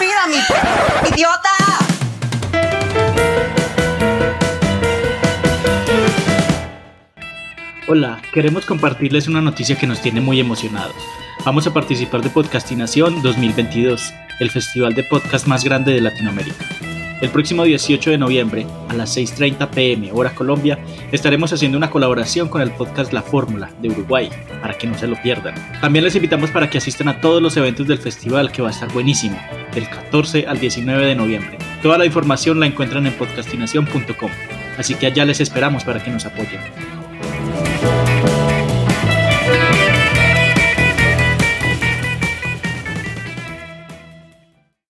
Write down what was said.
respira, mi idiota. Hola, queremos compartirles una noticia que nos tiene muy emocionados. Vamos a participar de Podcastinación 2022, el festival de podcast más grande de Latinoamérica. El próximo 18 de noviembre, a las 6.30 pm hora Colombia, estaremos haciendo una colaboración con el podcast La Fórmula de Uruguay, para que no se lo pierdan. También les invitamos para que asistan a todos los eventos del festival, que va a estar buenísimo, del 14 al 19 de noviembre. Toda la información la encuentran en podcastinación.com, así que allá les esperamos para que nos apoyen.